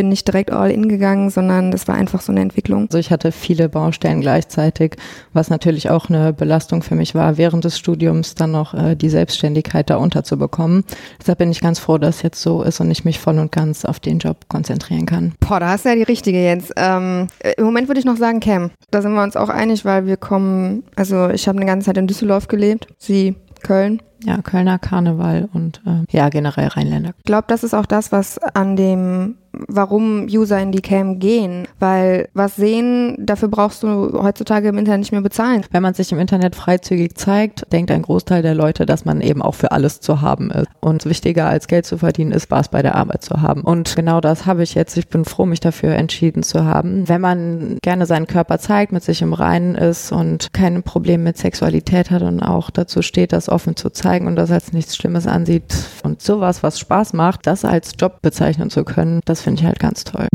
bin nicht direkt all in gegangen, sondern das war einfach so eine Entwicklung. Also ich hatte viele Baustellen gleichzeitig, was natürlich auch eine Belastung für mich war, während des Studiums dann noch äh, die Selbstständigkeit da unterzubekommen. Deshalb bin ich ganz froh, dass es jetzt so ist und ich mich voll und ganz auf den Job konzentrieren kann. Boah, da hast du ja die richtige jetzt. Ähm, Im Moment würde ich noch sagen Cam. Da sind wir uns auch einig, weil wir kommen, also ich habe eine ganze Zeit in Düsseldorf gelebt, sie Köln. Ja, Kölner Karneval und äh, ja, generell Rheinländer. Ich glaube, das ist auch das, was an dem warum User in die Cam gehen. Weil was sehen, dafür brauchst du heutzutage im Internet nicht mehr bezahlen. Wenn man sich im Internet freizügig zeigt, denkt ein Großteil der Leute, dass man eben auch für alles zu haben ist. Und wichtiger als Geld zu verdienen ist, Spaß bei der Arbeit zu haben. Und genau das habe ich jetzt. Ich bin froh, mich dafür entschieden zu haben. Wenn man gerne seinen Körper zeigt, mit sich im Reinen ist und kein Problem mit Sexualität hat und auch dazu steht, das offen zu zeigen und das als nichts Schlimmes ansieht und sowas, was Spaß macht, das als Job bezeichnen zu können, das finde ich halt ganz toll.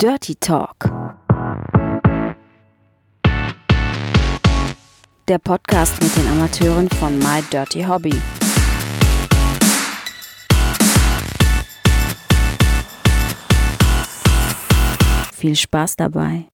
Dirty Talk. Der Podcast mit den Amateuren von My Dirty Hobby. Viel Spaß dabei.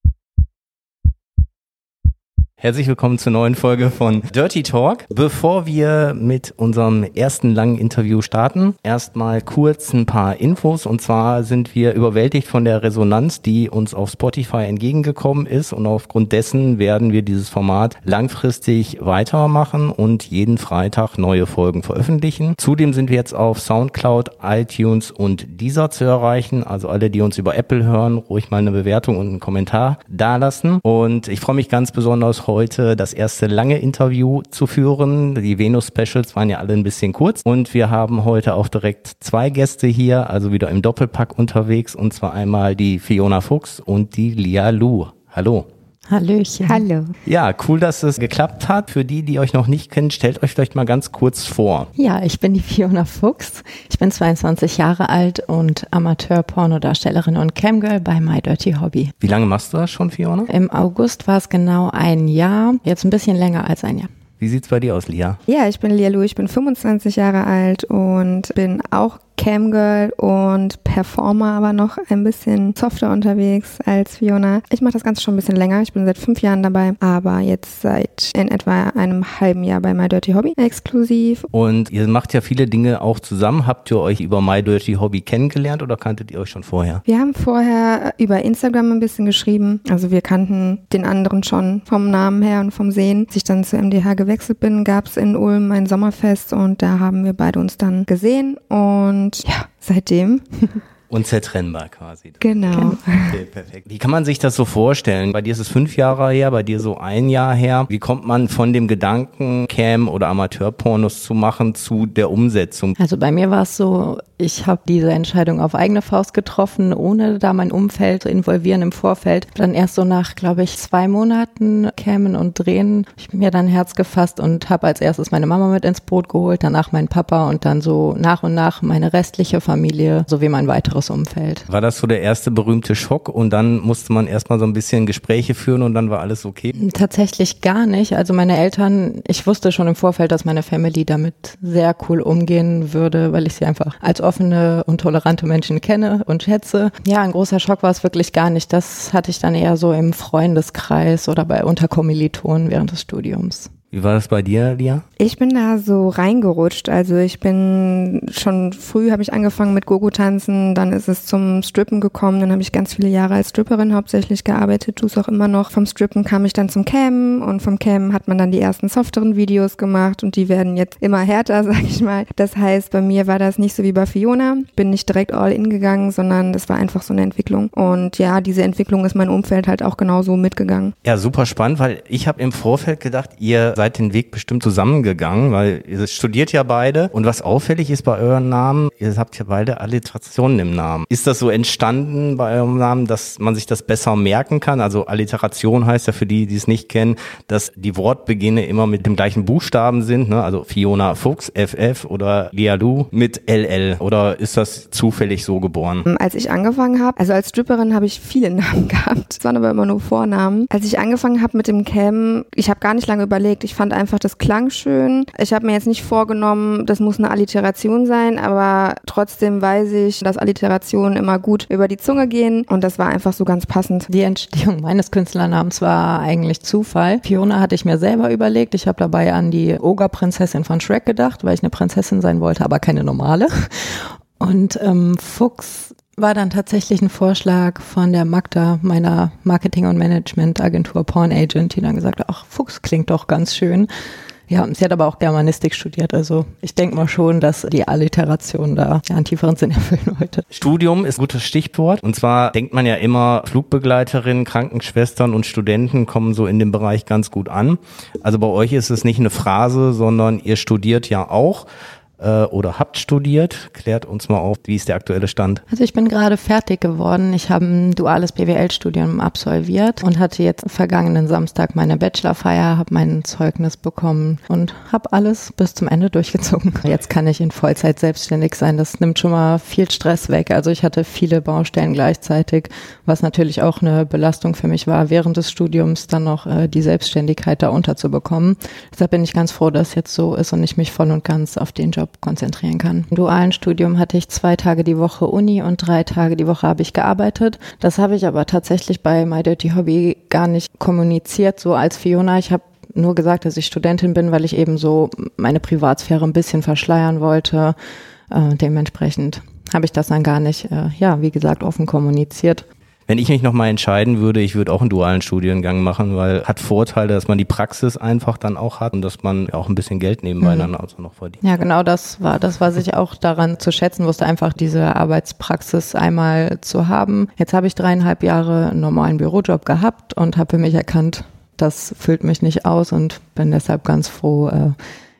Herzlich willkommen zur neuen Folge von Dirty Talk. Bevor wir mit unserem ersten langen Interview starten, erstmal kurz ein paar Infos. Und zwar sind wir überwältigt von der Resonanz, die uns auf Spotify entgegengekommen ist. Und aufgrund dessen werden wir dieses Format langfristig weitermachen und jeden Freitag neue Folgen veröffentlichen. Zudem sind wir jetzt auf Soundcloud, iTunes und Deezer zu erreichen. Also alle, die uns über Apple hören, ruhig mal eine Bewertung und einen Kommentar dalassen. Und ich freue mich ganz besonders heute das erste lange Interview zu führen. Die Venus-Specials waren ja alle ein bisschen kurz und wir haben heute auch direkt zwei Gäste hier, also wieder im Doppelpack unterwegs und zwar einmal die Fiona Fuchs und die Lia Lu. Hallo. Hallöchen. Hallo. Ja, cool, dass es geklappt hat. Für die, die euch noch nicht kennen, stellt euch vielleicht mal ganz kurz vor. Ja, ich bin die Fiona Fuchs. Ich bin 22 Jahre alt und Amateur-Pornodarstellerin und Camgirl bei My Dirty Hobby. Wie lange machst du das schon, Fiona? Im August war es genau ein Jahr, jetzt ein bisschen länger als ein Jahr. Wie sieht's bei dir aus, Lia? Ja, ich bin Lia Lu, ich bin 25 Jahre alt und bin auch Camgirl und Performer, aber noch ein bisschen softer unterwegs als Fiona. Ich mache das Ganze schon ein bisschen länger. Ich bin seit fünf Jahren dabei, aber jetzt seit in etwa einem halben Jahr bei My Dirty Hobby exklusiv. Und ihr macht ja viele Dinge auch zusammen. Habt ihr euch über My Dirty Hobby kennengelernt oder kanntet ihr euch schon vorher? Wir haben vorher über Instagram ein bisschen geschrieben. Also wir kannten den anderen schon vom Namen her und vom Sehen. Als ich dann zu MDH gewechselt bin, gab es in Ulm ein Sommerfest und da haben wir beide uns dann gesehen und und ja, seitdem. Unzertrennbar quasi. Genau. Okay, perfekt. Wie kann man sich das so vorstellen? Bei dir ist es fünf Jahre her, bei dir so ein Jahr her. Wie kommt man von dem Gedanken, Cam oder Amateurpornos zu machen, zu der Umsetzung? Also bei mir war es so, ich habe diese Entscheidung auf eigene Faust getroffen, ohne da mein Umfeld zu involvieren im Vorfeld. Dann erst so nach, glaube ich, zwei Monaten Camen und Drehen, ich mir dann Herz gefasst und habe als erstes meine Mama mit ins Boot geholt, danach mein Papa und dann so nach und nach meine restliche Familie sowie mein weiteres anderes Umfeld. War das so der erste berühmte Schock und dann musste man erstmal so ein bisschen Gespräche führen und dann war alles okay? Tatsächlich gar nicht. Also meine Eltern, ich wusste schon im Vorfeld, dass meine Family damit sehr cool umgehen würde, weil ich sie einfach als offene und tolerante Menschen kenne und schätze. Ja, ein großer Schock war es wirklich gar nicht. Das hatte ich dann eher so im Freundeskreis oder bei Unterkommilitonen während des Studiums. Wie war das bei dir, Lia? Ich bin da so reingerutscht. Also ich bin schon früh habe ich angefangen mit Gogo-Tanzen, dann ist es zum Strippen gekommen, dann habe ich ganz viele Jahre als Stripperin hauptsächlich gearbeitet, tue es auch immer noch. Vom Strippen kam ich dann zum Cam und vom Cam hat man dann die ersten softeren Videos gemacht und die werden jetzt immer härter, sag ich mal. Das heißt, bei mir war das nicht so wie bei Fiona. Bin nicht direkt all in gegangen, sondern das war einfach so eine Entwicklung. Und ja, diese Entwicklung ist mein Umfeld halt auch genauso mitgegangen. Ja, super spannend, weil ich habe im Vorfeld gedacht, ihr seid den Weg bestimmt zusammengegangen, weil ihr studiert ja beide. Und was auffällig ist bei euren Namen, ihr habt ja beide Alliterationen im Namen. Ist das so entstanden bei eurem Namen, dass man sich das besser merken kann? Also Alliteration heißt ja für die, die es nicht kennen, dass die Wortbeginne immer mit dem gleichen Buchstaben sind. Ne? Also Fiona Fuchs, FF oder Lialu mit LL. Oder ist das zufällig so geboren? Als ich angefangen habe, also als Stripperin habe ich viele Namen gehabt. Es waren aber immer nur Vornamen. Als ich angefangen habe mit dem Cam, ich habe gar nicht lange überlegt. Ich fand einfach, das klang schön. Ich habe mir jetzt nicht vorgenommen, das muss eine Alliteration sein, aber trotzdem weiß ich, dass Alliterationen immer gut über die Zunge gehen und das war einfach so ganz passend. Die Entstehung meines Künstlernamens war eigentlich Zufall. Fiona hatte ich mir selber überlegt. Ich habe dabei an die Ogerprinzessin von Shrek gedacht, weil ich eine Prinzessin sein wollte, aber keine normale. Und ähm, Fuchs war dann tatsächlich ein Vorschlag von der Magda, meiner Marketing- und Management-Agentur Porn Agent, die dann gesagt hat, ach, Fuchs klingt doch ganz schön. Ja, sie hat aber auch Germanistik studiert, also ich denke mal schon, dass die Alliteration da einen tieferen Sinn erfüllen heute. Studium ist ein gutes Stichwort. Und zwar denkt man ja immer, Flugbegleiterinnen, Krankenschwestern und Studenten kommen so in dem Bereich ganz gut an. Also bei euch ist es nicht eine Phrase, sondern ihr studiert ja auch äh, oder habt studiert. Klärt uns mal auf, wie ist der aktuelle Stand? Also ich bin gerade fertig geworden. Ich habe ein duales BWL-Studium absolviert und hatte jetzt vergangenen Samstag meine Bachelorfeier, habe mein Zeugnis bekommen und habe alles bis zum Ende durchgezogen. Jetzt kann ich in Vollzeit selbstständig sein. Das nimmt schon mal viel Stress weg. Also ich hatte viele Baustellen gleichzeitig, was natürlich auch eine Belastung für mich war, während des Studiums dann noch äh, die Selbstständigkeit da unterzubekommen. Deshalb bin ich ganz froh, dass es jetzt so ist und ich mich voll und ganz auf den Job Job konzentrieren kann. Im dualen Studium hatte ich zwei Tage die Woche Uni und drei Tage die Woche habe ich gearbeitet. Das habe ich aber tatsächlich bei My Dirty Hobby gar nicht kommuniziert, so als Fiona. Ich habe nur gesagt, dass ich Studentin bin, weil ich eben so meine Privatsphäre ein bisschen verschleiern wollte. Äh, dementsprechend habe ich das dann gar nicht, äh, ja, wie gesagt, offen kommuniziert. Wenn ich mich nochmal entscheiden würde, ich würde auch einen dualen Studiengang machen, weil hat Vorteile, dass man die Praxis einfach dann auch hat und dass man auch ein bisschen Geld nebenbei mhm. dann also noch verdient. Ja, genau das war das, was ich auch daran zu schätzen wusste, einfach diese Arbeitspraxis einmal zu haben. Jetzt habe ich dreieinhalb Jahre einen normalen Bürojob gehabt und habe für mich erkannt, das füllt mich nicht aus und bin deshalb ganz froh, äh,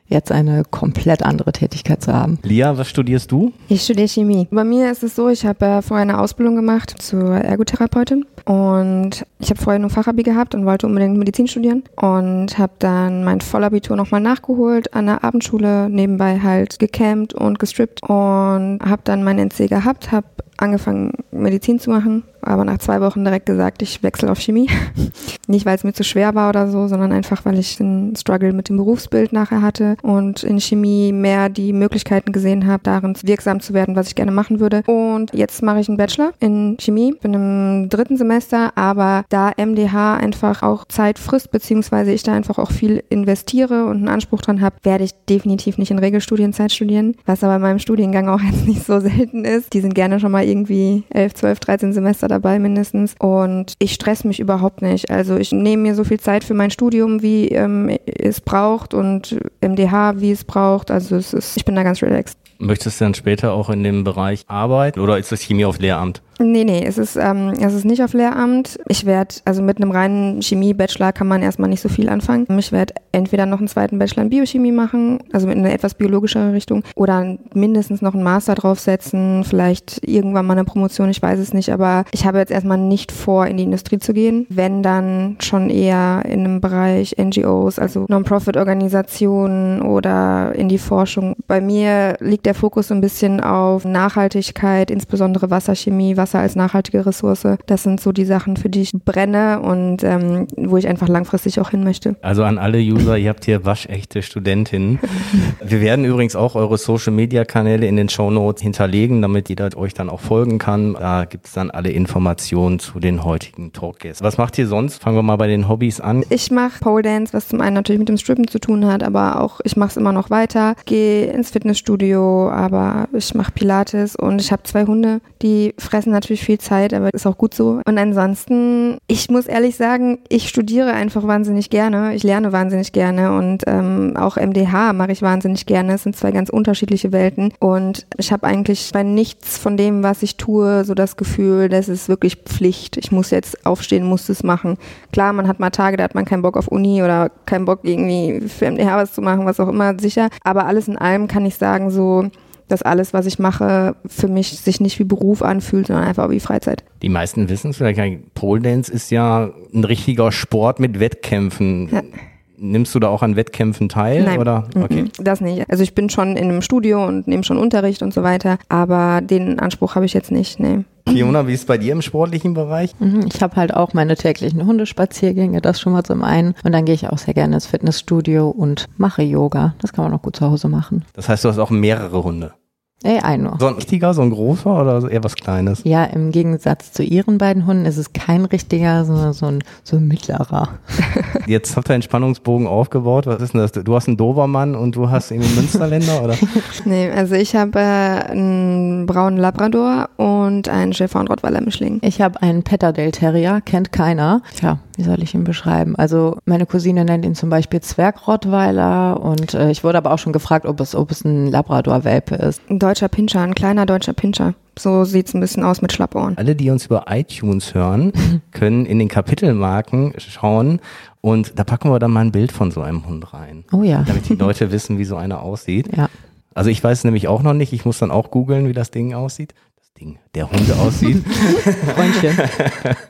jetzt eine komplett andere Tätigkeit zu haben. Lia, was studierst du? Ich studiere Chemie. Bei mir ist es so, ich habe äh, vorher eine Ausbildung gemacht zur Ergotherapeutin und ich habe vorher nur Fachabi gehabt und wollte unbedingt Medizin studieren und habe dann mein Vollabitur nochmal nachgeholt an der Abendschule, nebenbei halt gecampt und gestrippt und habe dann mein NC gehabt, habe angefangen Medizin zu machen, aber nach zwei Wochen direkt gesagt, ich wechsle auf Chemie. Nicht, weil es mir zu schwer war oder so, sondern einfach, weil ich einen Struggle mit dem Berufsbild nachher hatte und in Chemie mehr die Möglichkeiten gesehen habe, darin wirksam zu werden, was ich gerne machen würde. Und jetzt mache ich einen Bachelor in Chemie, bin im dritten Semester, aber da MDH einfach auch Zeit frisst, beziehungsweise ich da einfach auch viel investiere und einen Anspruch dran habe, werde ich definitiv nicht in Regelstudienzeit studieren, was aber in meinem Studiengang auch jetzt nicht so selten ist. Die sind gerne schon mal irgendwie 11, 12, 13 Semester dabei mindestens und ich stress mich überhaupt nicht. Also ich nehme mir so viel Zeit für mein Studium, wie ähm, es braucht und MDH, wie es braucht. Also es ist, ich bin da ganz relaxed. Möchtest du dann später auch in dem Bereich arbeiten oder ist das Chemie auf Lehramt? Nee, nee, es ist, ähm, es ist nicht auf Lehramt. Ich werde, also mit einem reinen Chemie-Bachelor kann man erstmal nicht so viel anfangen. Ich werde entweder noch einen zweiten Bachelor in Biochemie machen, also mit einer etwas biologischere Richtung, oder mindestens noch einen Master draufsetzen, vielleicht irgendwann mal eine Promotion, ich weiß es nicht, aber ich habe jetzt erstmal nicht vor, in die Industrie zu gehen. Wenn dann schon eher in einem Bereich NGOs, also Non-Profit-Organisationen oder in die Forschung. Bei mir liegt der Fokus so ein bisschen auf Nachhaltigkeit, insbesondere Wasserchemie, Wasser Wasser als nachhaltige Ressource. Das sind so die Sachen, für die ich brenne und ähm, wo ich einfach langfristig auch hin möchte. Also an alle User, ihr habt hier waschechte Studentinnen. Wir werden übrigens auch eure Social Media Kanäle in den Show Notes hinterlegen, damit jeder euch dann auch folgen kann. Da gibt es dann alle Informationen zu den heutigen Talkgästen. Was macht ihr sonst? Fangen wir mal bei den Hobbys an. Ich mache Pole Dance, was zum einen natürlich mit dem Strippen zu tun hat, aber auch ich mache es immer noch weiter. Gehe ins Fitnessstudio, aber ich mache Pilates und ich habe zwei Hunde, die fressen natürlich viel Zeit, aber ist auch gut so. Und ansonsten, ich muss ehrlich sagen, ich studiere einfach wahnsinnig gerne. Ich lerne wahnsinnig gerne und ähm, auch MDH mache ich wahnsinnig gerne. Es sind zwei ganz unterschiedliche Welten und ich habe eigentlich bei nichts von dem, was ich tue, so das Gefühl, das ist wirklich Pflicht. Ich muss jetzt aufstehen, muss es machen. Klar, man hat mal Tage, da hat man keinen Bock auf Uni oder keinen Bock irgendwie für MDH was zu machen, was auch immer, sicher. Aber alles in allem kann ich sagen, so dass alles, was ich mache, für mich sich nicht wie Beruf anfühlt, sondern einfach wie Freizeit. Die meisten wissen es vielleicht, Pole Dance ist ja ein richtiger Sport mit Wettkämpfen. Ja. Nimmst du da auch an Wettkämpfen teil? Nein, oder? Okay. das nicht. Also ich bin schon in einem Studio und nehme schon Unterricht und so weiter, aber den Anspruch habe ich jetzt nicht. Nee. Fiona, wie ist es bei dir im sportlichen Bereich? Mhm, Ich habe halt auch meine täglichen Hundespaziergänge, das schon mal zum einen. Und dann gehe ich auch sehr gerne ins Fitnessstudio und mache Yoga. Das kann man auch gut zu Hause machen. Das heißt, du hast auch mehrere Hunde. Ey, ein nur. So ein richtiger, so ein großer oder eher was Kleines? Ja, im Gegensatz zu ihren beiden Hunden ist es kein richtiger, sondern so ein, so ein mittlerer. Jetzt habt ihr einen Spannungsbogen aufgebaut. Was ist denn das? Du hast einen Dobermann und du hast irgendwie einen Münsterländer, oder? Nee, also ich habe äh, einen braunen Labrador und einen Schäfer- und Rottweiler-Mischling. Ich habe einen Petterdale Terrier, kennt keiner. Tja, wie soll ich ihn beschreiben? Also meine Cousine nennt ihn zum Beispiel Zwergrottweiler und äh, ich wurde aber auch schon gefragt, ob es, ob es ein Labrador-Welpe ist. Ein deutscher Pinscher, ein kleiner deutscher Pinscher. So sieht's ein bisschen aus mit Schlappohren. Alle, die uns über iTunes hören, können in den Kapitelmarken schauen und da packen wir dann mal ein Bild von so einem Hund rein. Oh ja. Damit die Leute wissen, wie so einer aussieht. Ja. Also ich weiß es nämlich auch noch nicht. Ich muss dann auch googeln, wie das Ding aussieht. Ding, der Hund aussieht. Freundchen.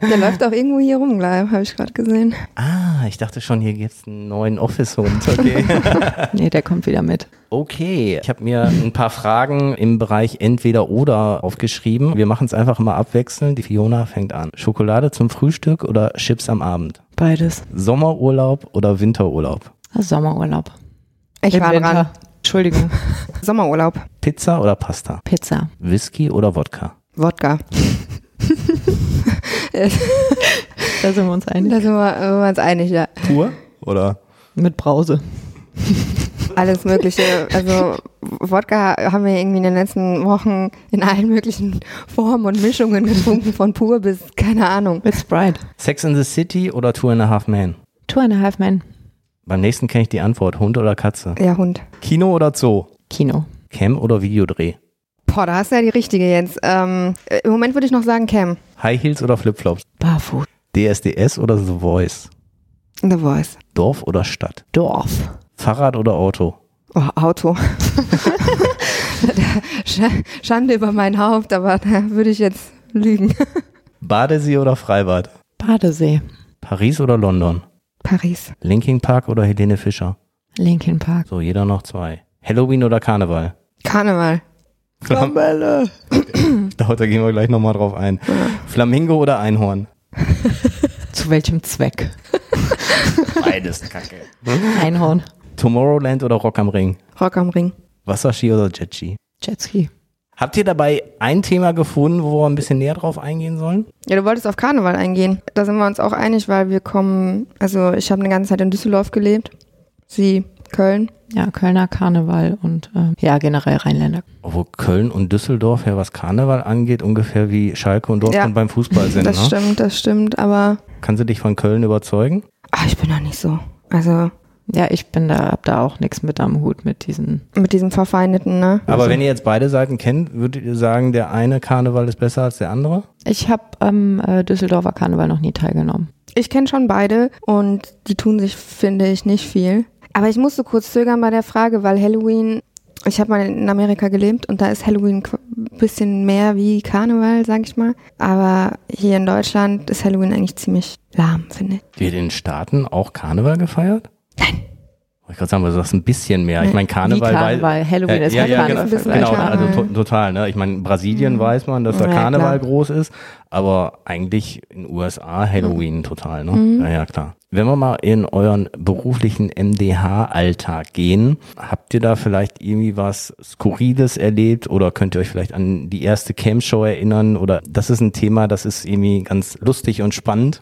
Der läuft auch irgendwo hier rum, habe ich gerade gesehen. ah, ich dachte schon, hier gibt's einen neuen Office-Hund. Okay. nee, der kommt wieder mit. Okay, ich habe mir ein paar Fragen im Bereich entweder oder aufgeschrieben. Wir machen es einfach mal abwechselnd. Die Fiona fängt an. Schokolade zum Frühstück oder Chips am Abend? Beides. Sommerurlaub oder Winterurlaub? Sommerurlaub. Ich Im war Winter. dran. Entschuldigung. Sommerurlaub. Pizza oder Pasta? Pizza. Whisky oder Wodka? Wodka. Da sind wir uns einig. Da sind wir, sind wir uns einig, ja. Pur oder? Mit Brause. Alles Mögliche. Also Wodka haben wir irgendwie in den letzten Wochen in allen möglichen Formen und Mischungen getrunken, von pur bis keine Ahnung. Mit Sprite. Sex in the City oder Two and a Half Men? Two and a half men. Beim nächsten kenne ich die Antwort. Hund oder Katze? Ja, Hund. Kino oder Zoo? Kino. Cam oder Videodreh? Boah, da hast du ja die richtige jetzt. Ähm, äh, Im Moment würde ich noch sagen Cam. High Heels oder Flipflops? Barfuß. DSDS oder The Voice? The Voice. Dorf oder Stadt? Dorf. Fahrrad oder Auto? Oh, Auto. Sch- Schande über mein Haupt, aber da würde ich jetzt lügen. Badesee oder Freibad? Badesee. Paris oder London? Paris. Linkin Park oder Helene Fischer? Linkin Park. So, jeder noch zwei. Halloween oder Karneval? Karneval. Flammelle. da, da gehen wir gleich nochmal drauf ein. Flamingo oder Einhorn? Zu welchem Zweck? Beides kacke. Einhorn. Tomorrowland oder Rock am Ring? Rock am Ring. Wasserski oder Jetski? Jetski. Habt ihr dabei ein Thema gefunden, wo wir ein bisschen näher drauf eingehen sollen? Ja, du wolltest auf Karneval eingehen. Da sind wir uns auch einig, weil wir kommen, also ich habe eine ganze Zeit in Düsseldorf gelebt. Sie, Köln. Ja, Kölner Karneval und äh, ja, generell Rheinländer. Obwohl Köln und Düsseldorf ja was Karneval angeht, ungefähr wie Schalke und Dortmund Ja, beim Fußball sind. Das Ne? stimmt, das stimmt, aber Kannst du dich von Köln überzeugen? ach, ich bin noch nicht so. Also Ja, ich bin da, hab da auch nichts mit am Hut mit diesen. mit diesem Verfeindeten, ne? Aber wenn ihr jetzt beide Seiten kennt, würdet ihr sagen, der eine Karneval ist besser als der andere? Ich habe am äh, Düsseldorfer Karneval noch nie teilgenommen. Ich kenne schon beide und die tun sich, finde ich, nicht viel. Aber ich musste kurz zögern bei der Frage, weil Halloween, ich habe mal in Amerika gelebt und da ist Halloween ein bisschen mehr wie Karneval, sag ich mal. Aber hier in Deutschland ist Halloween eigentlich ziemlich lahm, finde ich. Wird in den Staaten auch Karneval gefeiert? Nein. Ich gerade sagen, du sagst ein bisschen mehr. Ich meine Karneval, Wie Karneval. Halloween ist ja, ja, Karneval. genau, genau Karneval. also to total. Ne? Ich meine, in Brasilien weiß man, dass da Ja, Karneval klar. groß ist, aber eigentlich in den USA Halloween total. Ne? Mhm. Ja, ja, klar. Wenn wir mal in euren beruflichen MDH-Alltag gehen, habt ihr da vielleicht irgendwie was Skurriles erlebt oder könnt ihr euch vielleicht an die erste Camp-Show erinnern oder das ist ein Thema, das ist irgendwie ganz lustig und spannend?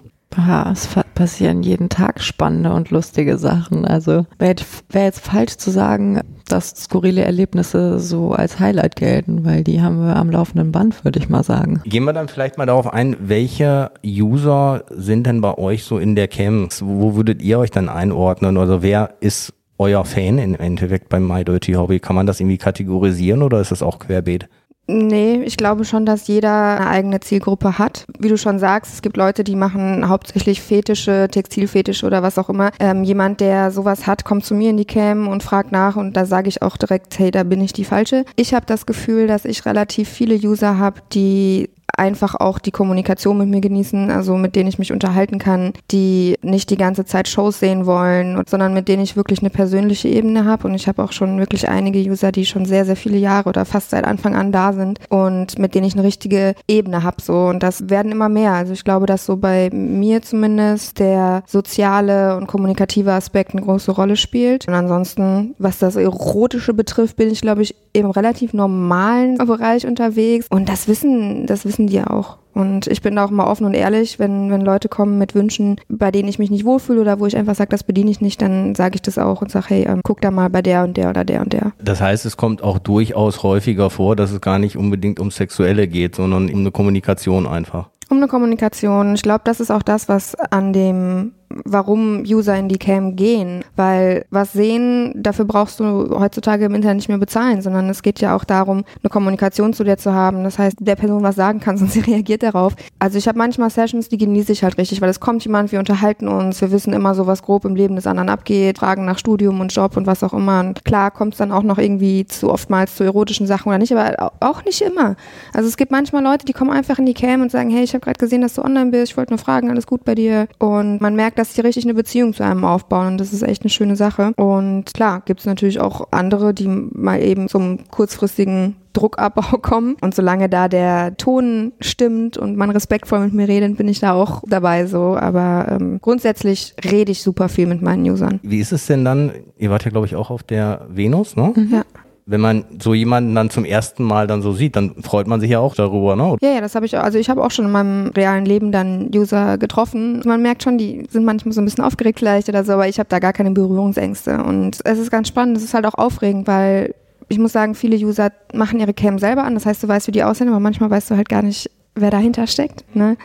Es passieren jeden Tag spannende und lustige Sachen. Also wäre wär jetzt falsch zu sagen, dass skurrile Erlebnisse so als Highlight gelten, weil die haben wir am laufenden Band, würde ich mal sagen. Gehen wir dann vielleicht mal darauf ein, welche User sind denn bei euch so in der Camps? Wo würdet ihr euch dann einordnen? Also wer ist euer Fan im Endeffekt beim My Dirty Hobby? Kann man das irgendwie kategorisieren oder ist das auch querbeet? Nee, ich glaube schon, dass jeder eine eigene Zielgruppe hat. Wie du schon sagst, es gibt Leute, die machen hauptsächlich Fetische, Textilfetische oder was auch immer. Ähm, jemand, der sowas hat, kommt zu mir in die Cam und fragt nach und da sage ich auch direkt, hey, da bin ich die Falsche. Ich habe das Gefühl, dass ich relativ viele User habe, die einfach auch die Kommunikation mit mir genießen, also mit denen ich mich unterhalten kann, die nicht die ganze Zeit Shows sehen wollen, sondern mit denen ich wirklich eine persönliche Ebene habe. Und ich habe auch schon wirklich einige User, die schon sehr, sehr viele Jahre oder fast seit Anfang an da sind und mit denen ich eine richtige Ebene habe. So. Und das werden immer mehr. Also ich glaube, dass so bei mir zumindest der soziale und kommunikative Aspekt eine große Rolle spielt. Und ansonsten, was das Erotische betrifft, bin ich, glaube ich, im relativ normalen Bereich unterwegs. Und das wissen, das wissen die auch. Und ich bin da auch immer offen und ehrlich, wenn, wenn Leute kommen mit Wünschen, bei denen ich mich nicht wohlfühle oder wo ich einfach sage, das bediene ich nicht, dann sage ich das auch und sage, hey, ähm, guck da mal bei der und der oder der und der. Das heißt, es kommt auch durchaus häufiger vor, dass es gar nicht unbedingt um Sexuelle geht, sondern um eine Kommunikation einfach. Um eine Kommunikation. Ich glaube, das ist auch das, was an dem warum User in die Cam gehen. Weil was sehen, dafür brauchst du heutzutage im Internet nicht mehr bezahlen, sondern es geht ja auch darum, eine Kommunikation zu dir zu haben. Das heißt, der Person was sagen kannst und sie reagiert darauf. Also ich habe manchmal Sessions, die genieße ich halt richtig, weil es kommt jemand, wir unterhalten uns, wir wissen immer so, was grob im Leben des anderen abgeht, fragen nach Studium und Job und was auch immer. Und klar kommt es dann auch noch irgendwie zu oftmals zu erotischen Sachen oder nicht, aber auch nicht immer. Also es gibt manchmal Leute, die kommen einfach in die Cam und sagen, hey, ich habe gerade gesehen, dass du online bist, ich wollte nur fragen, alles gut bei dir. Und man merkt, dass sie richtig eine Beziehung zu einem aufbauen und das ist echt eine schöne Sache. Und klar, gibt es natürlich auch andere, die mal eben zum kurzfristigen Druckabbau kommen. Und solange da der Ton stimmt und man respektvoll mit mir redet, bin ich da auch dabei so. Aber ähm, grundsätzlich rede ich super viel mit meinen Usern. Wie ist es denn dann? Ihr wart ja, glaube ich, auch auf der Venus, ne? Mhm. Ja wenn man so jemanden dann zum ersten Mal dann so sieht, dann freut man sich ja auch darüber, ne? Ja, ja, das habe ich auch. Also ich habe auch schon in meinem realen Leben dann User getroffen. Man merkt schon, die sind manchmal so ein bisschen aufgeregt vielleicht oder so, aber ich habe da gar keine Berührungsängste. Und es ist ganz spannend, es ist halt auch aufregend, weil ich muss sagen, viele User machen ihre Cam selber an. Das heißt, du weißt, wie die aussehen, aber manchmal weißt du halt gar nicht, wer dahinter steckt. Ne?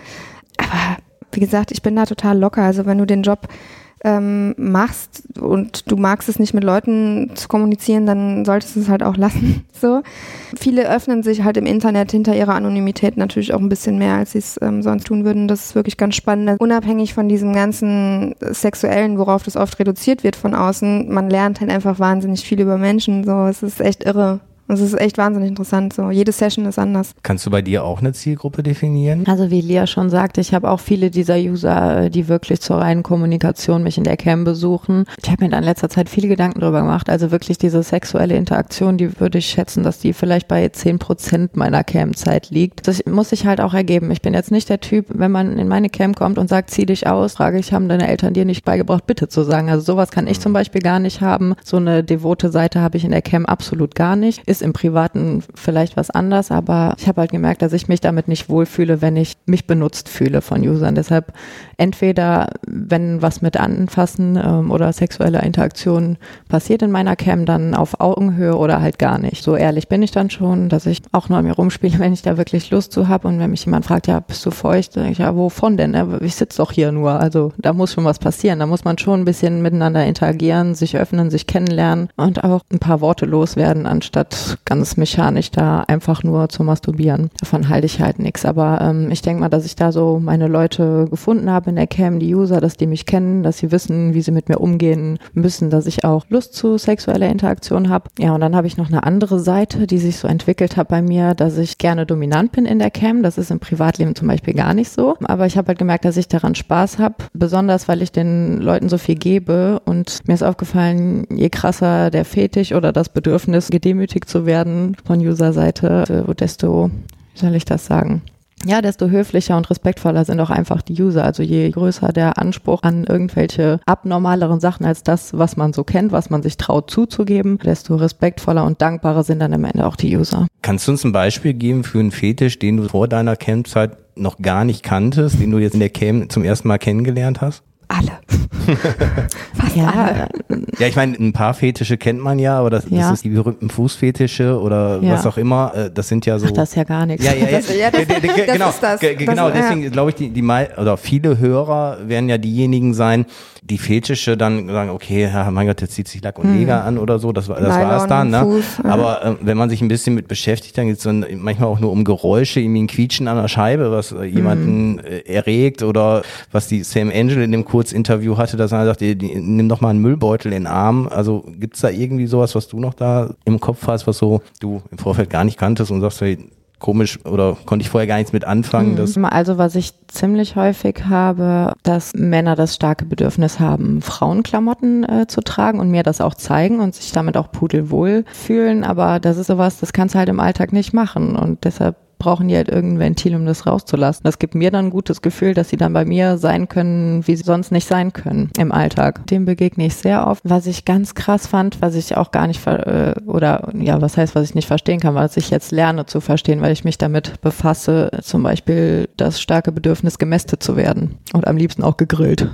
Aber wie gesagt, ich bin da total locker. Also wenn du den Job ähm, machst und du magst es nicht mit Leuten zu kommunizieren, dann solltest du es halt auch lassen. So. Viele öffnen sich halt im Internet hinter ihrer Anonymität natürlich auch ein bisschen mehr, als sie es ähm, sonst tun würden. Das ist wirklich ganz spannend. Unabhängig von diesem ganzen Sexuellen, worauf das oft reduziert wird von außen, man lernt halt einfach wahnsinnig viel über Menschen. So, es ist echt irre, das ist echt wahnsinnig interessant. So, jede Session ist anders. Kannst du bei dir auch eine Zielgruppe definieren? Also wie Lia schon sagte, ich habe auch viele dieser User, die wirklich zur reinen Kommunikation mich in der Cam besuchen. Ich habe mir da in letzter Zeit viele Gedanken drüber gemacht. Also wirklich diese sexuelle Interaktion, die würde ich schätzen, dass die vielleicht bei 10 Prozent meiner Cam-Zeit liegt. Das muss sich halt auch ergeben. Ich bin jetzt nicht der Typ, wenn man in meine Cam kommt und sagt, zieh dich aus, frage ich, haben deine Eltern dir nicht beigebracht, bitte zu sagen. Also sowas kann ich zum Beispiel gar nicht haben. So eine devote Seite habe ich in der Cam absolut gar nicht. Ist im Privaten vielleicht was anders, aber ich habe halt gemerkt, dass ich mich damit nicht wohlfühle, wenn ich mich benutzt fühle von Usern. Deshalb entweder, wenn was mit Anfassen ähm, oder sexueller Interaktion passiert in meiner Cam, dann auf Augenhöhe oder halt gar nicht. So ehrlich bin ich dann schon, dass ich auch nur an mir rumspiele, wenn ich da wirklich Lust zu habe und wenn mich jemand fragt, ja, bist du feucht? Ich, ja, wovon denn? Ich sitze doch hier nur. Also da muss schon was passieren. Da muss man schon ein bisschen miteinander interagieren, sich öffnen, sich kennenlernen und auch ein paar Worte loswerden, anstatt ganz mechanisch da einfach nur zu masturbieren. Davon halte ich halt nichts. Aber ähm, ich denke mal, dass ich da so meine Leute gefunden habe in der Cam, die User, dass die mich kennen, dass sie wissen, wie sie mit mir umgehen müssen, dass ich auch Lust zu sexueller Interaktion habe. Ja, und dann habe ich noch eine andere Seite, die sich so entwickelt hat bei mir, dass ich gerne dominant bin in der Cam. Das ist im Privatleben zum Beispiel gar nicht so. Aber ich habe halt gemerkt, dass ich daran Spaß habe, besonders weil ich den Leuten so viel gebe. Und mir ist aufgefallen, je krasser der Fetisch oder das Bedürfnis, gedemütigt zu werden von User-Seite, desto, wie soll ich das sagen? ja, desto höflicher und respektvoller sind auch einfach die User. Also je größer der Anspruch an irgendwelche abnormaleren Sachen als das, was man so kennt, was man sich traut zuzugeben, desto respektvoller und dankbarer sind dann am Ende auch die User. Kannst du uns ein Beispiel geben für einen Fetisch, den du vor deiner Campzeit noch gar nicht kanntest, den du jetzt in der Camp zum ersten Mal kennengelernt hast? Alle. Fast ja. alle. Ja, ich meine, ein paar Fetische kennt man ja, aber das, ja. das ist die berühmten Fußfetische oder ja. was auch immer. Äh, das sind ja so. Ach, das ist ja gar nichts. Ja, ja, ja. Das, ja, das, genau, ist das. genau. Das, deswegen glaube ich, die, die oder viele Hörer werden ja diejenigen sein, die Fetische dann sagen, okay, ja, mein Gott, jetzt zieht sich Lack und Leder hm. an oder so, das, das war es dann. Ne? Fuß, ja. Aber äh, wenn man sich ein bisschen mit beschäftigt, dann geht es dann manchmal auch nur um Geräusche, irgendwie ein Quietschen an der Scheibe, was äh, jemanden hm. äh, erregt oder was die Sam Angel in dem Kurzinterview hatte, dass er sagt, nimm doch mal einen Müllbeutel in den Arm. Also gibt's da irgendwie sowas, was du noch da im Kopf hast, was so du im Vorfeld gar nicht kanntest und sagst, hey, komisch oder konnte ich vorher gar nichts mit anfangen. Mhm. also was ich ziemlich häufig habe, dass Männer das starke Bedürfnis haben, Frauenklamotten äh, zu tragen und mir das auch zeigen und sich damit auch pudelwohl fühlen. Aber das ist sowas, das kannst du halt im Alltag nicht machen und deshalb brauchen die halt irgendein Ventil, um das rauszulassen. Das gibt mir dann ein gutes Gefühl, dass sie dann bei mir sein können, wie sie sonst nicht sein können im Alltag. Dem begegne ich sehr oft. Was ich ganz krass fand, was ich auch gar nicht, äh, oder ja, was heißt, was ich nicht verstehen kann, was ich jetzt lerne zu verstehen, weil ich mich damit befasse, zum Beispiel das starke Bedürfnis, gemästet zu werden und am liebsten auch gegrillt.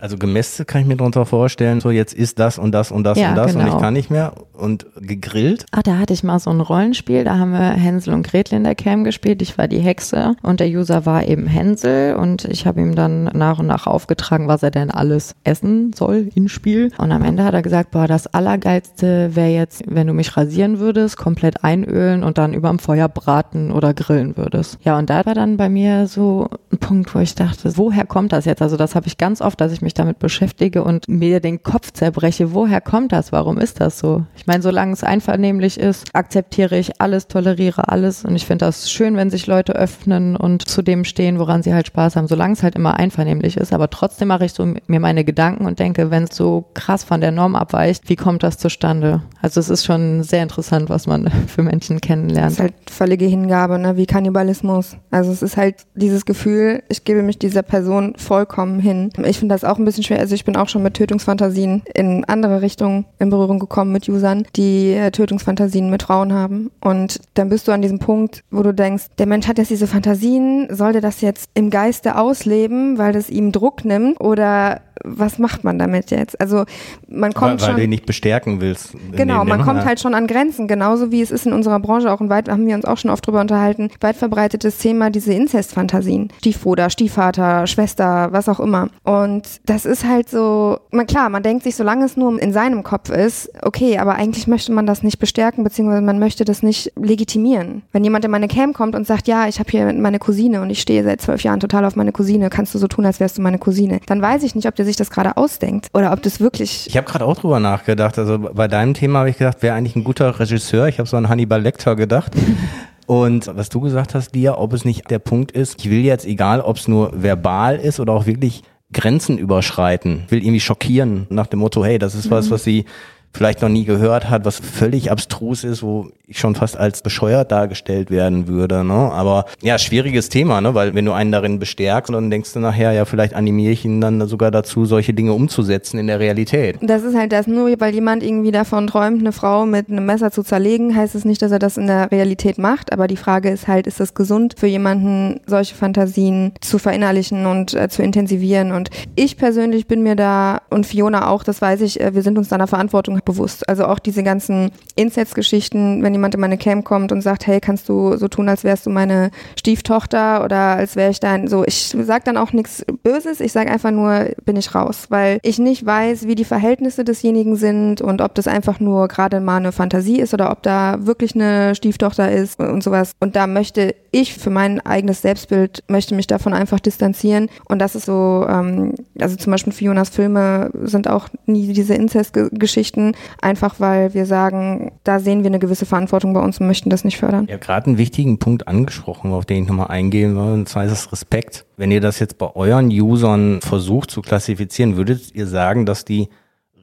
Also gemästet kann ich mir darunter vorstellen, so jetzt ist das und das und das ja, und das genau. und ich genau. kann nicht mehr und gegrillt? Ah, da hatte ich mal so ein Rollenspiel, da haben wir Hänsel und Gretel in der Cam gespielt. Ich war die Hexe und der User war eben Hänsel und ich habe ihm dann nach und nach aufgetragen, was er denn alles essen soll im Spiel. Und am Ende hat er gesagt, boah, das Allergeilste wäre jetzt, wenn du mich rasieren würdest, komplett einölen und dann überm Feuer braten oder grillen würdest. Ja, und da war dann bei mir so ein Punkt, wo ich dachte, woher kommt das jetzt? Also das habe ich ganz oft, dass ich mich damit beschäftige und mir den Kopf zerbreche. Woher kommt das? Warum ist das so? Ich meine, solange es einvernehmlich ist, akzeptiere ich alles, toleriere alles und ich finde das schön, wenn sich Leute öffnen und zu dem stehen, woran sie halt Spaß haben, solange es halt immer einvernehmlich ist. Aber trotzdem mache ich so mir meine Gedanken und denke, wenn es so krass von der Norm abweicht, wie kommt das zustande? Also es ist schon sehr interessant, was man für Menschen kennenlernt. Es ist halt völlige Hingabe, ne? wie Kannibalismus. Also es ist halt dieses Gefühl, ich gebe mich dieser Person vollkommen hin. Ich finde das auch ein bisschen schwer. Also ich bin auch schon mit Tötungsfantasien in andere Richtungen in Berührung gekommen mit Usern die äh, Tötungsfantasien mit Frauen haben. Und dann bist du an diesem Punkt, wo du denkst, der Mensch hat jetzt diese Fantasien, soll der das jetzt im Geiste ausleben, weil das ihm Druck nimmt? Oder was macht man damit jetzt? Also man kommt weil, weil schon, du ihn nicht bestärken willst. Genau, man kommt halt schon an Grenzen, genauso wie es ist in unserer Branche auch und weit haben wir uns auch schon oft drüber unterhalten. Weit verbreitetes Thema diese Inzestfantasien, Stiefbruder, Stiefvater, Schwester, was auch immer. Und das ist halt so, man klar, man denkt sich, solange es nur in seinem Kopf ist, okay, aber eigentlich möchte man das nicht bestärken beziehungsweise man möchte das nicht legitimieren. Wenn jemand in meine Cam kommt und sagt, ja, ich habe hier meine Cousine und ich stehe seit zwölf Jahren total auf meine Cousine, kannst du so tun, als wärst du meine Cousine, dann weiß ich nicht, ob der sich das gerade ausdenkt oder ob das wirklich. Ich habe gerade auch drüber nachgedacht. Also bei deinem Thema habe ich gedacht, wäre eigentlich ein guter Regisseur. Ich habe so an Hannibal Lecter gedacht. Und was du gesagt hast, dir, ob es nicht der Punkt ist, ich will jetzt, egal ob es nur verbal ist oder auch wirklich Grenzen überschreiten, will irgendwie schockieren nach dem Motto, hey, das ist was, mhm. was sie vielleicht noch nie gehört hat, was völlig abstrus ist, wo schon fast als bescheuert dargestellt werden würde. Ne? Aber ja, schwieriges Thema, ne? weil wenn du einen darin bestärkst, dann denkst du nachher, ja, vielleicht animiere ich ihn dann sogar dazu, solche Dinge umzusetzen in der Realität. Das ist halt das, nur weil jemand irgendwie davon träumt, eine Frau mit einem Messer zu zerlegen, heißt es nicht, dass er das in der Realität macht. Aber die Frage ist halt, ist es gesund für jemanden, solche Fantasien zu verinnerlichen und äh, zu intensivieren? Und ich persönlich bin mir da, und Fiona auch, das weiß ich, äh, wir sind uns deiner Verantwortung bewusst. Also auch diese ganzen Incest-Geschichten, wenn jemand in meine Cam kommt und sagt, hey, kannst du so tun, als wärst du meine Stieftochter oder als wäre ich dein, so, ich sag dann auch nichts Böses, ich sage einfach nur, bin ich raus, weil ich nicht weiß, wie die Verhältnisse desjenigen sind und ob das einfach nur gerade mal eine Fantasie ist oder ob da wirklich eine Stieftochter ist und sowas. Und da möchte ich für mein eigenes Selbstbild, möchte mich davon einfach distanzieren und das ist so, ähm, also zum Beispiel Fionas Filme sind auch nie diese Inzest-Geschichten, einfach weil wir sagen, da sehen wir eine gewisse Verantwortung bei uns und möchten das nicht fördern. Ja, gerade einen wichtigen Punkt angesprochen, auf den ich nochmal eingehen will, und zwar ist es Respekt. Wenn ihr das jetzt bei euren Usern versucht zu klassifizieren, würdet ihr sagen, dass die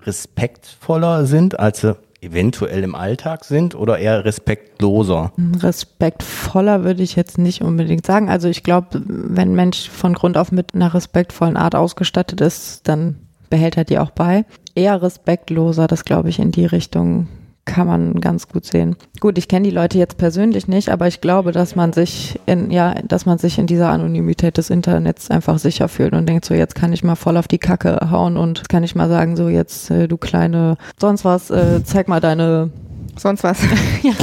respektvoller sind, als sie eventuell im Alltag sind oder eher respektloser? Respektvoller würde ich jetzt nicht unbedingt sagen. Also ich glaube, wenn ein Mensch von Grund auf mit einer respektvollen Art ausgestattet ist, dann behält er die auch bei. Eher respektloser, das glaube ich in die Richtung kann man ganz gut sehen. Gut, ich kenne die Leute jetzt persönlich nicht, aber ich glaube, dass man sich in, ja, dass man sich in dieser Anonymität des Internets einfach sicher fühlt und denkt so, jetzt kann ich mal voll auf die Kacke hauen und kann ich mal sagen, so jetzt, äh, du kleine, sonst was, äh, zeig mal deine sonst was. ja.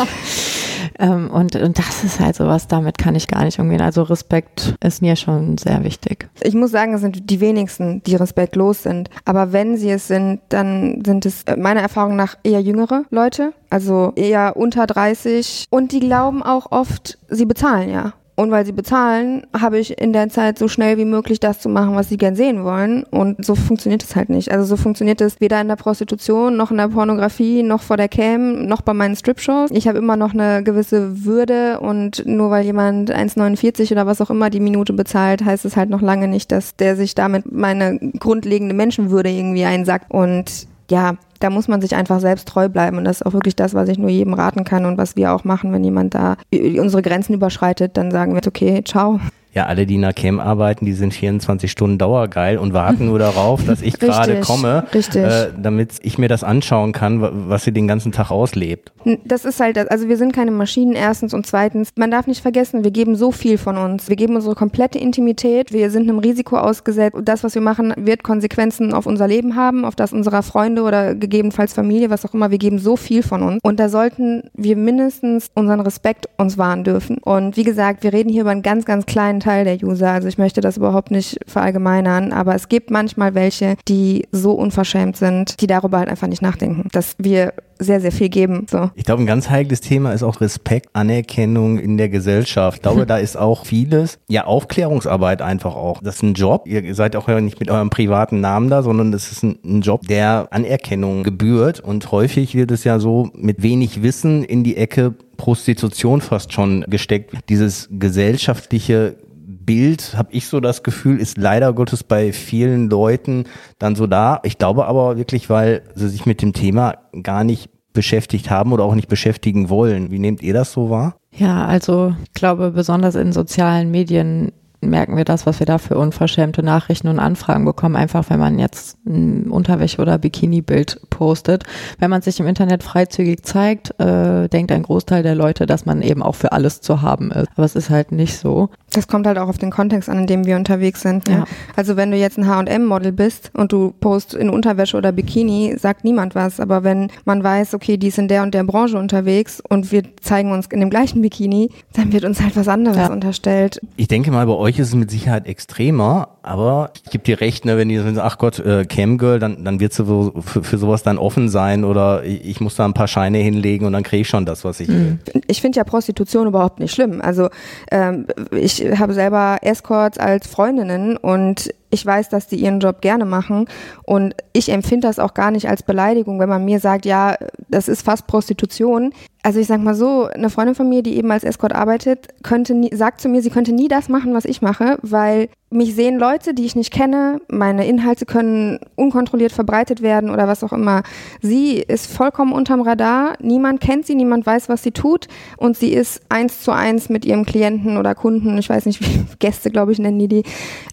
Ähm, und, und das ist halt sowas, damit kann ich gar nicht umgehen. Also Respekt ist mir schon sehr wichtig. Ich muss sagen, es sind die wenigsten, die respektlos sind. Aber wenn sie es sind, dann sind es äh, meiner Erfahrung nach eher jüngere Leute, also eher unter 30. Und die glauben auch oft, sie bezahlen ja. Und weil sie bezahlen, habe ich in der Zeit so schnell wie möglich das zu machen, was sie gern sehen wollen. Und so funktioniert es halt nicht. Also so funktioniert es weder in der Prostitution, noch in der Pornografie, noch vor der Cam, noch bei meinen Strip-Shows. Ich habe immer noch eine gewisse Würde und nur weil jemand 1,49 oder was auch immer die Minute bezahlt, heißt es halt noch lange nicht, dass der sich damit meine grundlegende Menschenwürde irgendwie einsackt. Und ja, da muss man sich einfach selbst treu bleiben. Und das ist auch wirklich das, was ich nur jedem raten kann und was wir auch machen, wenn jemand da unsere Grenzen überschreitet, dann sagen wir, okay, ciao ja, alle, die in der Cam arbeiten, die sind 24 Stunden dauergeil und warten nur darauf, dass ich gerade komme, äh, damit ich mir das anschauen kann, was sie den ganzen Tag auslebt. Das ist halt, also wir sind keine Maschinen erstens und zweitens, man darf nicht vergessen, wir geben so viel von uns. Wir geben unsere komplette Intimität, wir sind einem Risiko ausgesetzt. Das, was wir machen, wird Konsequenzen auf unser Leben haben, auf das unserer Freunde oder gegebenenfalls Familie, was auch immer. Wir geben so viel von uns und da sollten wir mindestens unseren Respekt uns wahren dürfen. Und wie gesagt, wir reden hier über einen ganz, ganz kleinen Teil der User. Also ich möchte das überhaupt nicht verallgemeinern, aber es gibt manchmal welche, die so unverschämt sind, die darüber halt einfach nicht nachdenken, dass wir sehr, sehr viel geben. So. Ich glaube, ein ganz heikles Thema ist auch Respekt, Anerkennung in der Gesellschaft. Ich glaube, da ist auch vieles, ja, Aufklärungsarbeit einfach auch. Das ist ein Job. Ihr seid auch ja nicht mit eurem privaten Namen da, sondern das ist ein, ein Job, der Anerkennung gebührt. Und häufig wird es ja so mit wenig Wissen in die Ecke Prostitution fast schon gesteckt. Dieses gesellschaftliche Bild, habe ich so das Gefühl, ist leider Gottes bei vielen Leuten dann so da. Ich glaube aber wirklich, weil sie sich mit dem Thema gar nicht beschäftigt haben oder auch nicht beschäftigen wollen. Wie nehmt ihr das so wahr? Ja, also ich glaube, besonders in sozialen Medien merken wir das, was wir da für unverschämte Nachrichten und Anfragen bekommen, einfach wenn man jetzt ein Unterwäsche- oder Bikini-Bild postet. Wenn man sich im Internet freizügig zeigt, äh, denkt ein Großteil der Leute, dass man eben auch für alles zu haben ist. Aber es ist halt nicht so. Das kommt halt auch auf den Kontext an, in dem wir unterwegs sind. Ne? Ja. Also wenn du jetzt ein H&M-Model bist und du post in Unterwäsche oder Bikini, sagt niemand was. Aber wenn man weiß, okay, die ist in der und der Branche unterwegs und wir zeigen uns in dem gleichen Bikini, dann wird uns halt was anderes ja. unterstellt. Ich denke mal, bei euch ist es mit Sicherheit extremer, aber ich gebe dir recht, ne, wenn die sagen, ach Gott, äh, Camgirl, dann, dann wird sie für, für sowas dann offen sein oder ich, muss da ein paar Scheine hinlegen und dann kriege ich schon das, was ich will. Ich finde ja Prostitution überhaupt nicht schlimm. Also ähm, ich habe selber Escorts als Freundinnen und ich weiß, dass die ihren Job gerne machen und ich empfinde das auch gar nicht als Beleidigung, wenn man mir sagt, ja, das ist fast Prostitution. Also ich sag mal so, eine Freundin von mir, die eben als Escort arbeitet, könnte nie, sagt zu mir, sie könnte nie das machen, was ich mache, weil mich sehen Leute, die ich nicht kenne, meine Inhalte können unkontrolliert verbreitet werden oder was auch immer. Sie ist vollkommen unterm Radar, niemand kennt sie, niemand weiß, was sie tut und sie ist eins zu eins mit ihrem Klienten oder Kunden, ich weiß nicht, wie Gäste, glaube ich, nennen die die,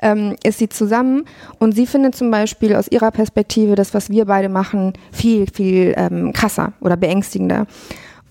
ähm, ist sie zusammen und sie findet zum Beispiel aus ihrer Perspektive das, was wir beide machen, viel, viel ähm, krasser oder beängstigender.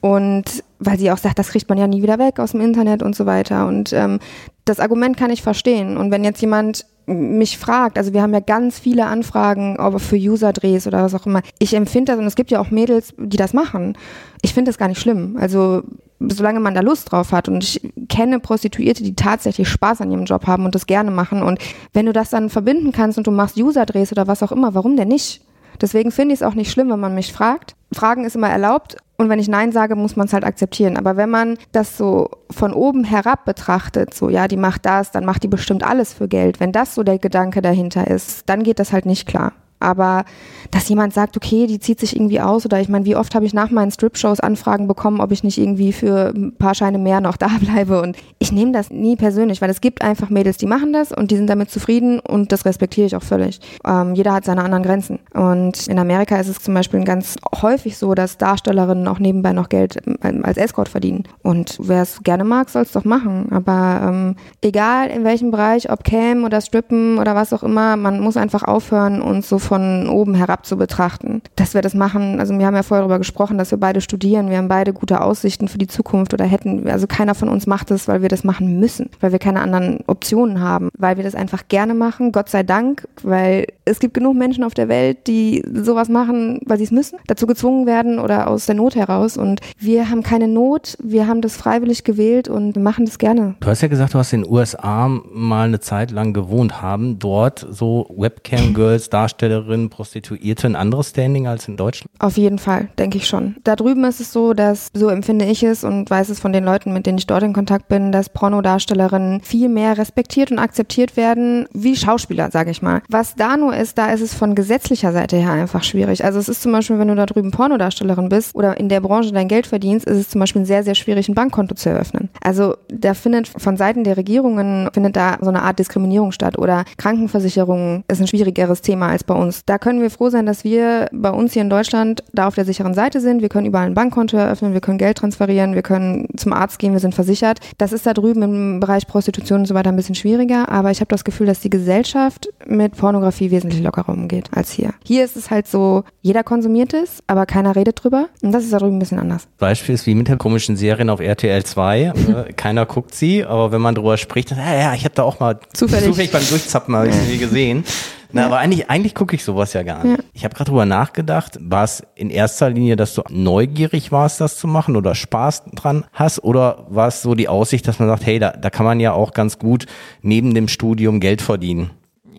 Und weil sie auch sagt, das kriegt man ja nie wieder weg aus dem Internet und so weiter. Und ähm, das Argument kann ich verstehen. Und wenn jetzt jemand mich fragt, also wir haben ja ganz viele Anfragen ob für User-Drehs oder was auch immer. Ich empfinde das, und es gibt ja auch Mädels, die das machen. Ich finde das gar nicht schlimm. Also solange man da Lust drauf hat. Und ich kenne Prostituierte, die tatsächlich Spaß an ihrem Job haben und das gerne machen. Und wenn du das dann verbinden kannst und du machst User-Drehs oder was auch immer, warum denn nicht? Deswegen finde ich es auch nicht schlimm, wenn man mich fragt. Fragen ist immer erlaubt und wenn ich Nein sage, muss man es halt akzeptieren. Aber wenn man das so von oben herab betrachtet, so ja, die macht das, dann macht die bestimmt alles für Geld. Wenn das so der Gedanke dahinter ist, dann geht das halt nicht klar. Aber dass jemand sagt, okay, die zieht sich irgendwie aus oder ich meine, wie oft habe ich nach meinen Strip-Shows Anfragen bekommen, ob ich nicht irgendwie für ein paar Scheine mehr noch da bleibe? Und ich nehme das nie persönlich, weil es gibt einfach Mädels, die machen das und die sind damit zufrieden und das respektiere ich auch völlig. Ähm, jeder hat seine anderen Grenzen. Und in Amerika ist es zum Beispiel ganz häufig so, dass Darstellerinnen auch nebenbei noch Geld ähm, als Escort verdienen. Und wer es gerne mag, soll es doch machen, aber ähm, egal in welchem Bereich, ob Cam oder Strippen oder was auch immer, man muss einfach aufhören und so von oben herab zu betrachten. Dass wir das machen, also wir haben ja vorher darüber gesprochen, dass wir beide studieren, wir haben beide gute Aussichten für die Zukunft oder hätten, also keiner von uns macht es, weil wir das machen müssen, weil wir keine anderen Optionen haben, weil wir das einfach gerne machen, Gott sei Dank, weil es gibt genug Menschen auf der Welt, die sowas machen, weil sie es müssen, dazu gezwungen werden oder aus der Not heraus und wir haben keine Not, wir haben das freiwillig gewählt und wir machen das gerne. Du hast ja gesagt, du hast in den USA mal eine Zeit lang gewohnt, haben dort so Webcam-Girls, Darsteller Pornodarstellerinnen, Prostituierte ein anderes Standing als in Deutschland? Auf jeden Fall, denke ich schon. Da drüben ist es so, dass, so empfinde ich es und weiß es von den Leuten, mit denen ich dort in Kontakt bin, dass Pornodarstellerinnen viel mehr respektiert und akzeptiert werden, wie Schauspieler, sage ich mal. Was da nur ist, da ist es von gesetzlicher Seite her einfach schwierig. Also es ist zum Beispiel, wenn du da drüben Pornodarstellerin bist oder in der Branche dein Geld verdienst, ist es zum Beispiel sehr, sehr schwierig, ein Bankkonto zu eröffnen. Also da findet von Seiten der Regierungen, findet da so eine Art Diskriminierung statt oder Krankenversicherung ist ein schwierigeres Thema als bei uns. Da können wir froh sein, dass wir bei uns hier in Deutschland da auf der sicheren Seite sind. Wir können überall ein Bankkonto eröffnen, wir können Geld transferieren, wir können zum Arzt gehen, wir sind versichert. Das ist da drüben im Bereich Prostitution und so weiter ein bisschen schwieriger, aber ich habe das Gefühl, dass die Gesellschaft mit Pornografie wesentlich lockerer umgeht als hier. Hier ist es halt so, jeder konsumiert es, aber keiner redet drüber und das ist da drüben ein bisschen anders. Beispiel ist wie mit der komischen Serien auf RTL 2. Äh, keiner guckt sie, aber wenn man drüber spricht, dann, ja, ja, ich habe da auch mal Zufällig. zufällig beim Durchzappen mal irgendwie gesehen. Na, aber eigentlich, eigentlich gucke ich sowas ja gar nicht. Ja. Ich habe gerade drüber nachgedacht, war es in erster Linie, dass du neugierig warst, das zu machen oder Spaß dran hast oder war es so die Aussicht, dass man sagt, hey, da, da kann man ja auch ganz gut neben dem Studium Geld verdienen?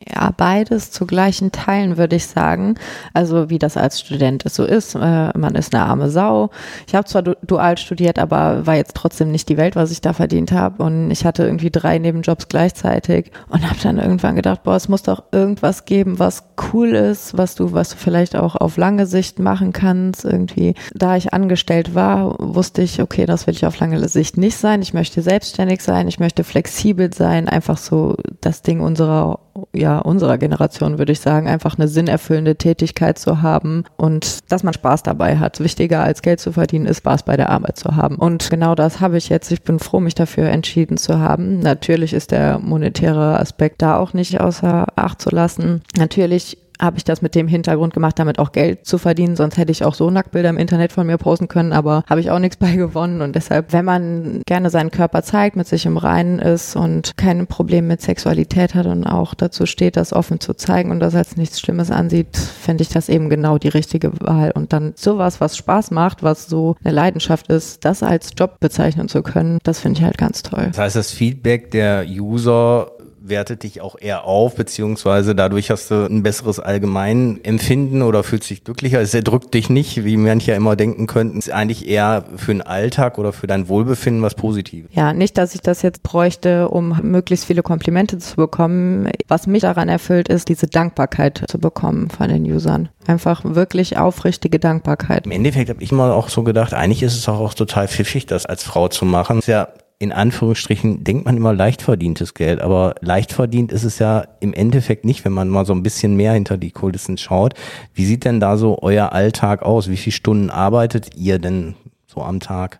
Ja, beides zu gleichen Teilen, würde ich sagen. Also wie das als Student so ist. Äh, man ist eine arme Sau. Ich habe zwar du dual studiert, aber war jetzt trotzdem nicht die Welt, was ich da verdient habe. Und ich hatte irgendwie drei Nebenjobs gleichzeitig und habe dann irgendwann gedacht, boah, es muss doch irgendwas geben, was cool ist, was du, was du vielleicht auch auf lange Sicht machen kannst. Irgendwie, da ich angestellt war, wusste ich, okay, das will ich auf lange Sicht nicht sein. Ich möchte selbstständig sein, ich möchte flexibel sein, einfach so das Ding unserer ja, unserer Generation, würde ich sagen, einfach eine sinnerfüllende Tätigkeit zu haben und dass man Spaß dabei hat. Wichtiger als Geld zu verdienen ist, Spaß bei der Arbeit zu haben. Und genau das habe ich jetzt. Ich bin froh, mich dafür entschieden zu haben. Natürlich ist der monetäre Aspekt da auch nicht außer Acht zu lassen. Natürlich habe ich das mit dem Hintergrund gemacht, damit auch Geld zu verdienen. Sonst hätte ich auch so Nacktbilder im Internet von mir posten können, aber habe ich auch nichts bei gewonnen. Und deshalb, wenn man gerne seinen Körper zeigt, mit sich im Reinen ist und kein Problem mit Sexualität hat und auch dazu steht, das offen zu zeigen und das als nichts Schlimmes ansieht, finde ich das eben genau die richtige Wahl. Und dann sowas, was Spaß macht, was so eine Leidenschaft ist, das als Job bezeichnen zu können, das finde ich halt ganz toll. Das heißt, das Feedback der User wertet dich auch eher auf, beziehungsweise dadurch hast du ein besseres Allgemeinempfinden oder fühlst dich glücklicher. Es erdrückt dich nicht, wie manche immer denken könnten. Es ist eigentlich eher für den Alltag oder für dein Wohlbefinden was Positives. Ja, nicht, dass ich das jetzt bräuchte, um möglichst viele Komplimente zu bekommen. Was mich daran erfüllt, ist diese Dankbarkeit zu bekommen von den Usern. Einfach wirklich aufrichtige Dankbarkeit. Im Endeffekt habe ich immer auch so gedacht, eigentlich ist es auch, auch total pfiffig, das als Frau zu machen. ist ja in Anführungsstrichen denkt man immer leicht verdientes Geld, aber leicht verdient ist es ja im Endeffekt nicht, wenn man mal so ein bisschen mehr hinter die Kulissen schaut. Wie sieht denn da so euer Alltag aus? Wie viele Stunden arbeitet ihr denn so am Tag?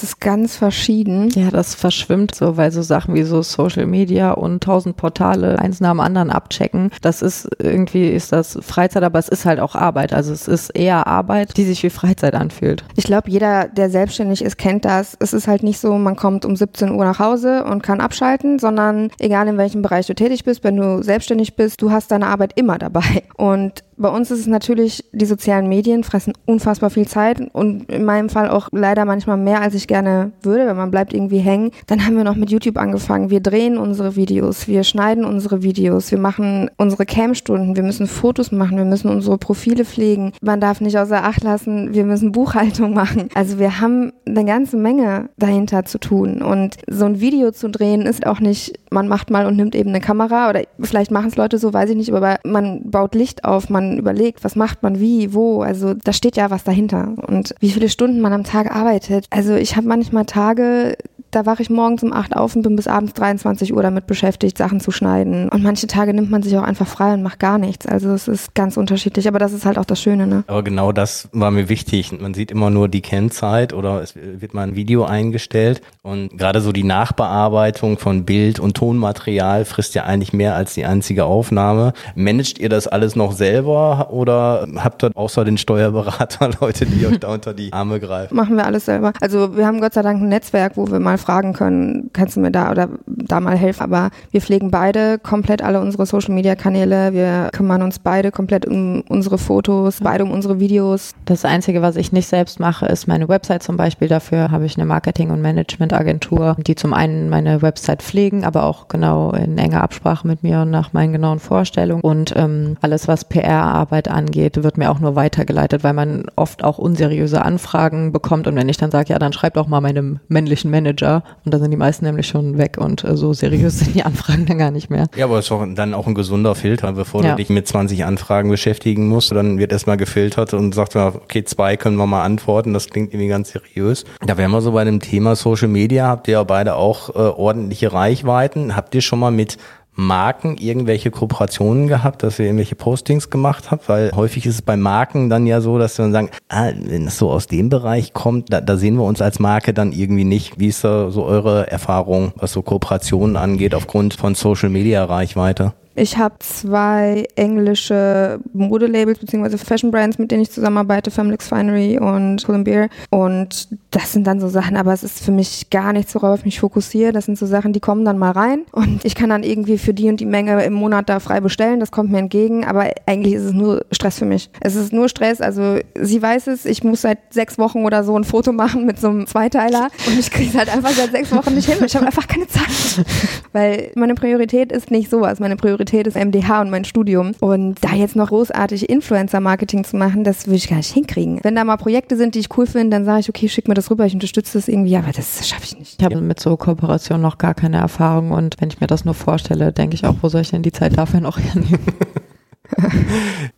Das ist ganz verschieden. Ja, das verschwimmt so, weil so Sachen wie so Social Media und tausend Portale eins nach dem anderen abchecken. Das ist irgendwie ist das Freizeit, aber es ist halt auch Arbeit. Also es ist eher Arbeit, die sich wie Freizeit anfühlt. Ich glaube, jeder, der selbstständig ist, kennt das. Es ist halt nicht so, man kommt um 17 Uhr nach Hause und kann abschalten, sondern egal in welchem Bereich du tätig bist, wenn du selbstständig bist, du hast deine Arbeit immer dabei. Und bei uns ist es natürlich, die sozialen Medien fressen unfassbar viel Zeit und in meinem Fall auch leider manchmal mehr, als ich gerne würde, weil man bleibt irgendwie hängen. Dann haben wir noch mit YouTube angefangen. Wir drehen unsere Videos, wir schneiden unsere Videos, wir machen unsere Cam-Stunden, wir müssen Fotos machen, wir müssen unsere Profile pflegen. Man darf nicht außer Acht lassen, wir müssen Buchhaltung machen. Also wir haben eine ganze Menge dahinter zu tun und so ein Video zu drehen ist auch nicht, man macht mal und nimmt eben eine Kamera oder vielleicht machen es Leute so, weiß ich nicht, aber man baut Licht auf, man überlegt, was macht man wie, wo. Also da steht ja was dahinter. Und wie viele Stunden man am Tag arbeitet. Also ich habe manchmal Tage, da wache ich morgens um 8 auf und bin bis abends 23 Uhr damit beschäftigt, Sachen zu schneiden. Und manche Tage nimmt man sich auch einfach frei und macht gar nichts. Also es ist ganz unterschiedlich, aber das ist halt auch das Schöne, ne? Aber genau das war mir wichtig. Man sieht immer nur die Kennzeit oder es wird mal ein Video eingestellt. Und gerade so die Nachbearbeitung von Bild und Tonmaterial frisst ja eigentlich mehr als die einzige Aufnahme. Managt ihr das alles noch selber oder habt ihr außer den Steuerberater Leute, die euch da unter die Arme greifen? Machen wir alles selber. Also wir haben Gott sei Dank ein Netzwerk, wo wir mal fragen können, kannst du mir da oder da mal helfen. Aber wir pflegen beide komplett alle unsere Social-Media-Kanäle. Wir kümmern uns beide komplett um unsere Fotos, beide um unsere Videos. Das Einzige, was ich nicht selbst mache, ist meine Website zum Beispiel. Dafür habe ich eine Marketing- und Management-Agentur, die zum einen meine Website pflegen, aber auch genau in enger Absprache mit mir und nach meinen genauen Vorstellungen. Und ähm, alles, was PR-Arbeit angeht, wird mir auch nur weitergeleitet, weil man oft auch unseriöse Anfragen bekommt. Und wenn ich dann sage, ja, dann schreib doch mal meinem männlichen Manager. Und da sind die meisten nämlich schon weg und äh, so seriös sind die Anfragen dann gar nicht mehr. Ja, aber es ist doch dann auch ein gesunder Filter, bevor Ja. du dich mit 20 Anfragen beschäftigen musst. Dann wird erstmal gefiltert und sagt, ja, okay, zwei können wir mal antworten. Das klingt irgendwie ganz seriös. Da wären wir so bei dem Thema Social Media. Habt ihr ja beide auch äh, ordentliche Reichweiten. Habt ihr schon mal mit Marken irgendwelche Kooperationen gehabt, dass ihr irgendwelche Postings gemacht habt? Weil häufig ist es bei Marken dann ja so, dass sie dann sagen, ah, wenn es so aus dem Bereich kommt, da, da sehen wir uns als Marke dann irgendwie nicht. Wie ist da so eure Erfahrung, was so Kooperationen angeht, aufgrund von Social Media Reichweite? Ich habe zwei englische Modelabels bzw. Fashion Brands, mit denen ich zusammenarbeite, Femlix Finery und Pull Beer. Und das sind dann so Sachen, aber es ist für mich gar nichts, worauf ich mich fokussiere. Das sind so Sachen, die kommen dann mal rein und ich kann dann irgendwie für die und die Menge im Monat da frei bestellen. Das kommt mir entgegen, aber eigentlich ist es nur Stress für mich. Es ist nur Stress. Also sie weiß es, ich muss seit sechs Wochen oder so ein Foto machen mit so einem Zweiteiler und ich kriege es halt einfach seit sechs Wochen nicht hin. Ich habe einfach keine Zeit, weil meine Priorität ist nicht sowas. Meine Priorität ist MDH und mein Studium. Und da jetzt noch großartig Influencer-Marketing zu machen, das würde ich gar nicht hinkriegen. Wenn da mal Projekte sind, die ich cool finde, dann sage ich, okay, schick mir das rüber, ich unterstütze das irgendwie, aber das schaffe ich nicht. Ich habe mit so Kooperationen noch gar keine Erfahrung und wenn ich mir das nur vorstelle, denke ich auch, wo soll ich denn die Zeit dafür noch hernehmen?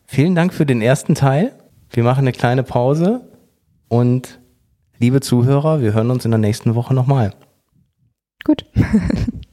Vielen Dank für den ersten Teil. Wir machen eine kleine Pause und liebe Zuhörer, wir hören uns in der nächsten Woche nochmal. Gut.